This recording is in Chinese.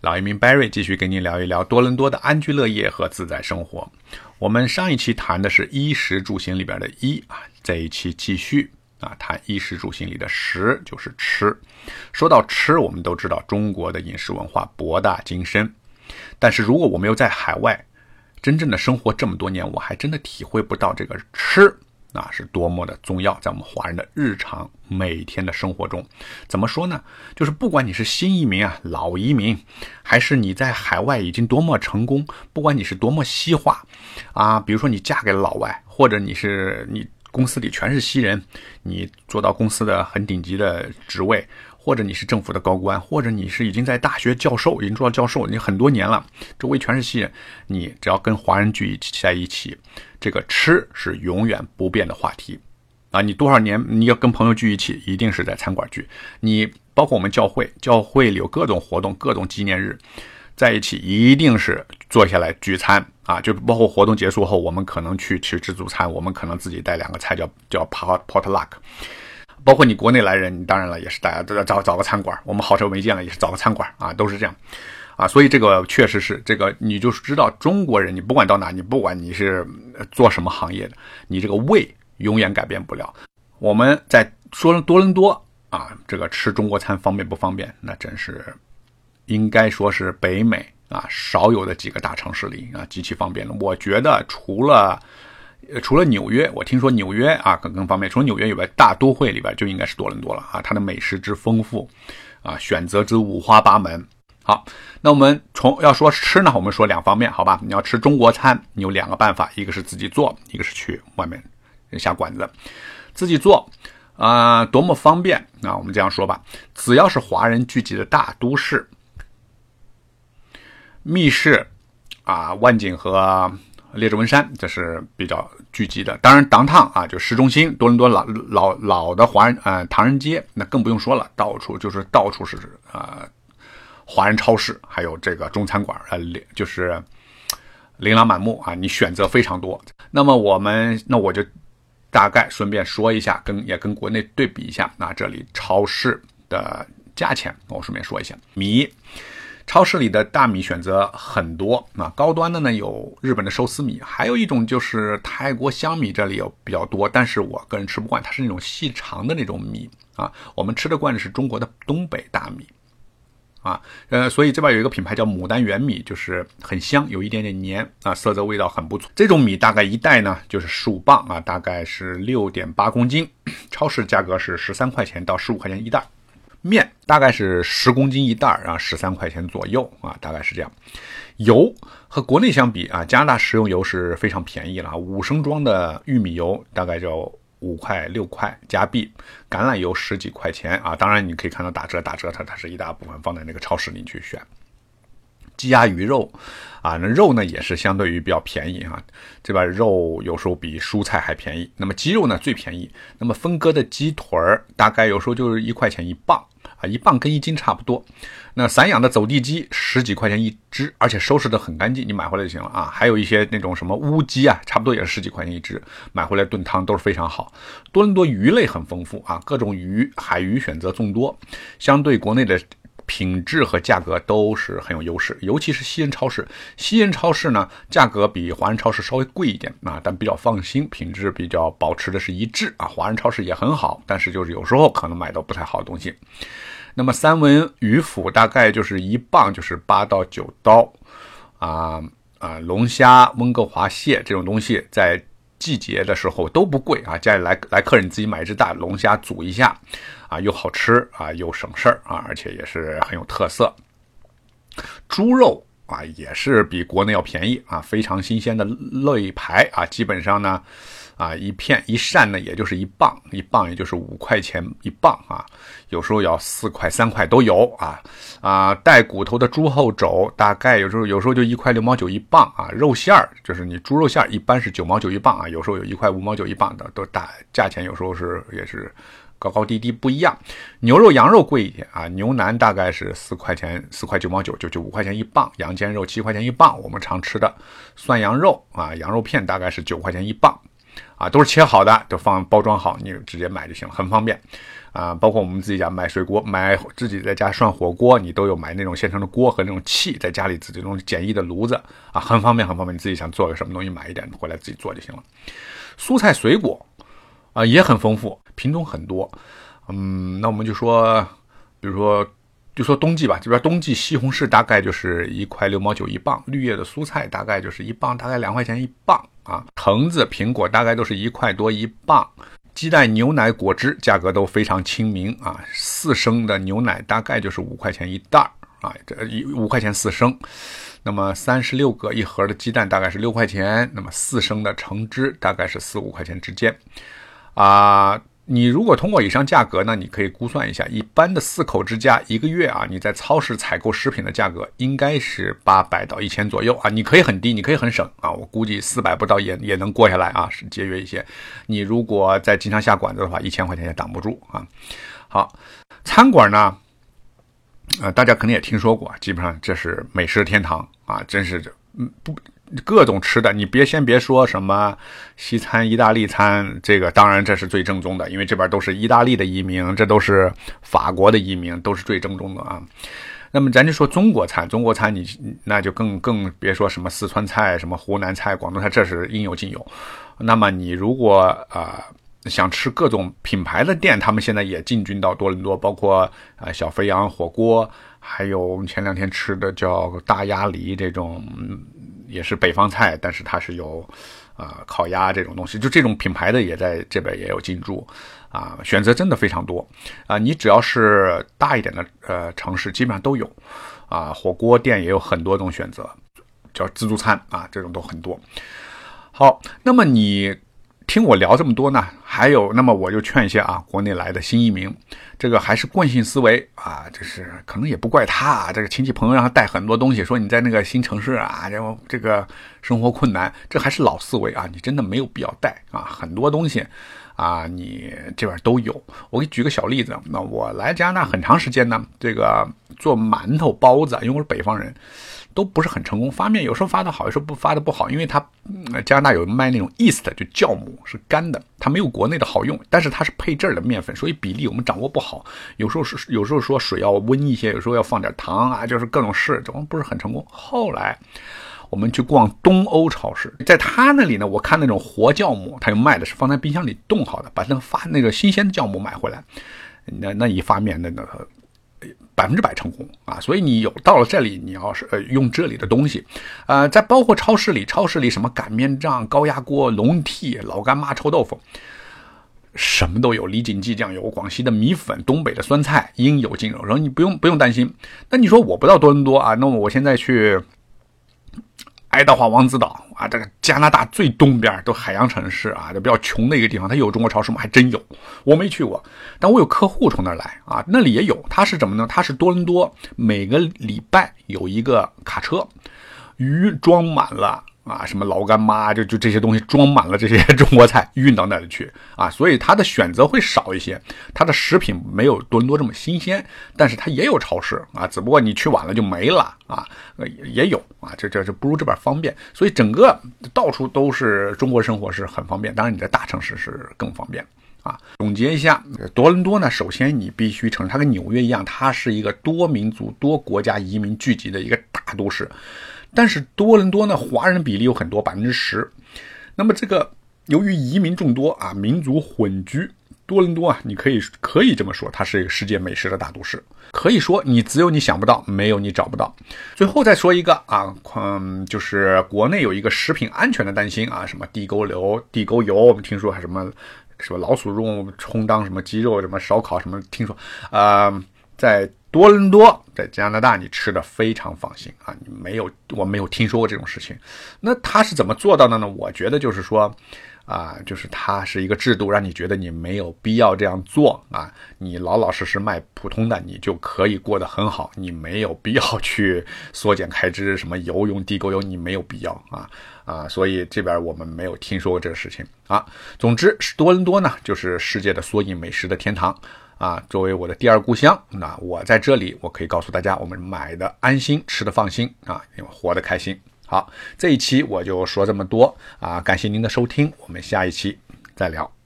老移民 Barry 继续跟您聊一聊多伦多的安居乐业和自在生活。我们上一期谈的是衣食住行里边的衣啊，这一期继续啊谈衣食住行里的食，就是吃。说到吃，我们都知道中国的饮食文化博大精深，但是如果我没有在海外真正的生活这么多年，我还真的体会不到这个吃。啊，是多么的重要，在我们华人的日常每天的生活中，怎么说呢？就是不管你是新移民啊、老移民，还是你在海外已经多么成功，不管你是多么西化，啊，比如说你嫁给了老外，或者你是你公司里全是西人，你做到公司的很顶级的职位。或者你是政府的高官，或者你是已经在大学教授，已经做到教授，你很多年了，周围全是西人，你只要跟华人聚起在一起，这个吃是永远不变的话题啊！你多少年你要跟朋友聚一起，一定是在餐馆聚。你包括我们教会，教会里有各种活动、各种纪念日，在一起一定是坐下来聚餐啊！就包括活动结束后，我们可能去吃自助餐，我们可能自己带两个菜，叫叫 pot potluck。包括你国内来人，你当然了，也是大家都要找找个餐馆。我们好久没见了，也是找个餐馆啊，都是这样，啊，所以这个确实是这个，你就是知道中国人，你不管到哪，你不管你是做什么行业的，你这个胃永远改变不了。我们在说多伦多啊，这个吃中国餐方便不方便？那真是应该说是北美啊少有的几个大城市里啊极其方便的。我觉得除了。呃，除了纽约，我听说纽约啊更更方便。除了纽约以外，大都会里边就应该是多伦多了啊。它的美食之丰富，啊，选择之五花八门。好，那我们从要说吃呢，我们说两方面，好吧？你要吃中国餐，你有两个办法，一个是自己做，一个是去外面下馆子。自己做啊，多么方便啊！我们这样说吧，只要是华人聚集的大都市，密室啊，万景和。列治文山这是比较聚集的，当然，当趟啊，就市中心多伦多老老老的华人呃唐人街，那更不用说了，到处就是到处是啊华人超市，还有这个中餐馆，呃，就是琳琅满目啊，你选择非常多。那么我们那我就大概顺便说一下，跟也跟国内对比一下，那这里超市的价钱，我顺便说一下米。超市里的大米选择很多，啊，高端的呢有日本的寿司米，还有一种就是泰国香米，这里有比较多，但是我个人吃不惯，它是那种细长的那种米啊，我们吃得惯的是中国的东北大米，啊，呃，所以这边有一个品牌叫牡丹原米，就是很香，有一点点黏啊，色泽味道很不错。这种米大概一袋呢就是十五磅啊，大概是六点八公斤，超市价格是十三块钱到十五块钱一袋。面大概是十公斤一袋儿啊，十三块钱左右啊，大概是这样。油和国内相比啊，加拿大食用油是非常便宜了啊，五升装的玉米油大概就五块六块加币，橄榄油十几块钱啊。当然你可以看到打折打折，它它是一大部分放在那个超市里去选。鸡鸭鱼肉啊，那肉呢也是相对于比较便宜啊，这边肉有时候比蔬菜还便宜。那么鸡肉呢最便宜，那么分割的鸡腿儿大概有时候就是一块钱一磅。啊，一磅跟一斤差不多。那散养的走地鸡十几块钱一只，而且收拾的很干净，你买回来就行了啊。还有一些那种什么乌鸡啊，差不多也是十几块钱一只，买回来炖汤都是非常好。多伦多鱼类很丰富啊，各种鱼、海鱼选择众多，相对国内的。品质和价格都是很有优势，尤其是西人超市。西人超市呢，价格比华人超市稍微贵一点啊，但比较放心，品质比较保持的是一致啊。华人超市也很好，但是就是有时候可能买到不太好的东西。那么三文鱼腐大概就是一磅就是八到九刀啊啊，龙虾、温哥华蟹这种东西在。季节的时候都不贵啊，家里来来客人你自己买一只大龙虾煮一下，啊又好吃啊又省事儿啊，而且也是很有特色。猪肉啊也是比国内要便宜啊，非常新鲜的肋排啊，基本上呢。啊，一片一扇呢，也就是一磅，一磅也就是五块钱一磅啊，有时候要四块三块都有啊啊，带骨头的猪后肘大概有时候有时候就一块六毛九一磅啊，肉馅儿就是你猪肉馅儿一般是九毛九一磅啊，有时候有一块五毛九一磅的，都大价钱有时候是也是高高低低不一样。牛肉羊肉贵一点啊，牛腩大概是四块钱四块九毛九就就五块钱一磅，羊肩肉七块钱一磅，我们常吃的涮羊肉啊，羊肉片大概是九块钱一磅。啊，都是切好的，都放包装好，你直接买就行了，很方便。啊，包括我们自己家买水锅，买自己在家涮火锅，你都有买那种现成的锅和那种气，在家里自己那种简易的炉子啊，很方便，很方便。你自己想做个什么东西，买一点回来自己做就行了。蔬菜水果啊也很丰富，品种很多。嗯，那我们就说，比如说，就说冬季吧，这边冬季西红柿大概就是一块六毛九一磅，绿叶的蔬菜大概就是一磅，大概两块钱一磅啊。橙子、苹果大概都是一块多一磅。鸡蛋、牛奶、果汁价格都非常亲民啊，四升的牛奶大概就是五块钱一袋儿啊，这一五块钱四升。那么三十六个一盒的鸡蛋大概是六块钱，那么四升的橙汁大概是四五块钱之间啊。你如果通过以上价格呢，你可以估算一下，一般的四口之家一个月啊，你在超市采购食品的价格应该是八百到一千左右啊。你可以很低，你可以很省啊。我估计四百不到也也能过下来啊，是节约一些。你如果再经常下馆子的话，一千块钱也挡不住啊。好，餐馆呢，呃，大家肯定也听说过，基本上这是美食天堂啊，真是这嗯不。各种吃的，你别先别说什么西餐、意大利餐，这个当然这是最正宗的，因为这边都是意大利的移民，这都是法国的移民，都是最正宗的啊。那么咱就说中国餐，中国餐你那就更更别说什么四川菜、什么湖南菜、广东菜，这是应有尽有。那么你如果啊想吃各种品牌的店，他们现在也进军到多伦多，包括啊小肥羊火锅，还有我们前两天吃的叫大鸭梨这种。也是北方菜，但是它是有，啊，烤鸭这种东西，就这种品牌的也在这边也有进驻，啊，选择真的非常多，啊，你只要是大一点的呃城市，基本上都有，啊，火锅店也有很多种选择，叫自助餐啊，这种都很多。好，那么你。听我聊这么多呢，还有，那么我就劝一些啊，国内来的新移民，这个还是惯性思维啊，就是可能也不怪他啊，这个亲戚朋友让他带很多东西，说你在那个新城市啊，然后这个生活困难，这还是老思维啊，你真的没有必要带啊，很多东西啊，你这边都有。我给你举个小例子，那我来加拿大很长时间呢，这个做馒头、包子，因为我是北方人。都不是很成功，发面有时候发的好，有时候不发的不好，因为它加拿大有卖那种 east 就酵母是干的，它没有国内的好用，但是它是配这儿的面粉，所以比例我们掌握不好，有时候是有时候说水要温一些，有时候要放点糖啊，就是各种试，总不是很成功。后来我们去逛东欧超市，在他那里呢，我看那种活酵母，他又卖的是放在冰箱里冻好的，把那个发那个新鲜的酵母买回来，那那一发面那那。百分之百成功啊！所以你有到了这里，你要是呃用这里的东西，呃，在包括超市里，超市里什么擀面杖、高压锅、笼屉、老干妈、臭豆腐，什么都有。李锦记酱油、广西的米粉、东北的酸菜，应有尽有。然后你不用不用担心。那你说我不到多伦多啊？那么我现在去。爱德华王子岛啊，这个加拿大最东边都海洋城市啊，就比较穷的一个地方，它有中国超市吗？还真有，我没去过，但我有客户从那儿来啊，那里也有。它是怎么呢？它是多伦多每个礼拜有一个卡车，鱼装满了。啊，什么老干妈，就就这些东西装满了这些 中国菜，运到那里去啊，所以它的选择会少一些，它的食品没有多伦多这么新鲜，但是它也有超市啊，只不过你去晚了就没了啊，也有啊，这这这不如这边方便，所以整个到处都是中国生活是很方便，当然你在大城市是更方便啊。总结一下，多伦多呢，首先你必须承认，它跟纽约一样，它是一个多民族、多国家移民聚集的一个大都市。但是多伦多呢，华人比例有很多，百分之十。那么这个由于移民众多啊，民族混居，多伦多啊，你可以可以这么说，它是一个世界美食的大都市。可以说你只有你想不到，没有你找不到。最后再说一个啊，嗯，就是国内有一个食品安全的担心啊，什么地沟油、地沟油，我们听说还什么什么老鼠肉充当什么鸡肉、什么烧烤什么，听说啊，在。多伦多在加拿大，你吃的非常放心啊！你没有，我没有听说过这种事情。那他是怎么做到的呢？我觉得就是说，啊，就是它是一个制度，让你觉得你没有必要这样做啊。你老老实实卖普通的，你就可以过得很好。你没有必要 去缩减开支，什么油用地沟油，你没有必要啊啊！所以这边我们没有听说过这个事情啊。总之，多伦多呢，就是世界的缩影美食的天堂。啊，作为我的第二故乡，那我在这里，我可以告诉大家，我们买的安心，吃的放心啊，因为活得开心。好，这一期我就说这么多啊，感谢您的收听，我们下一期再聊。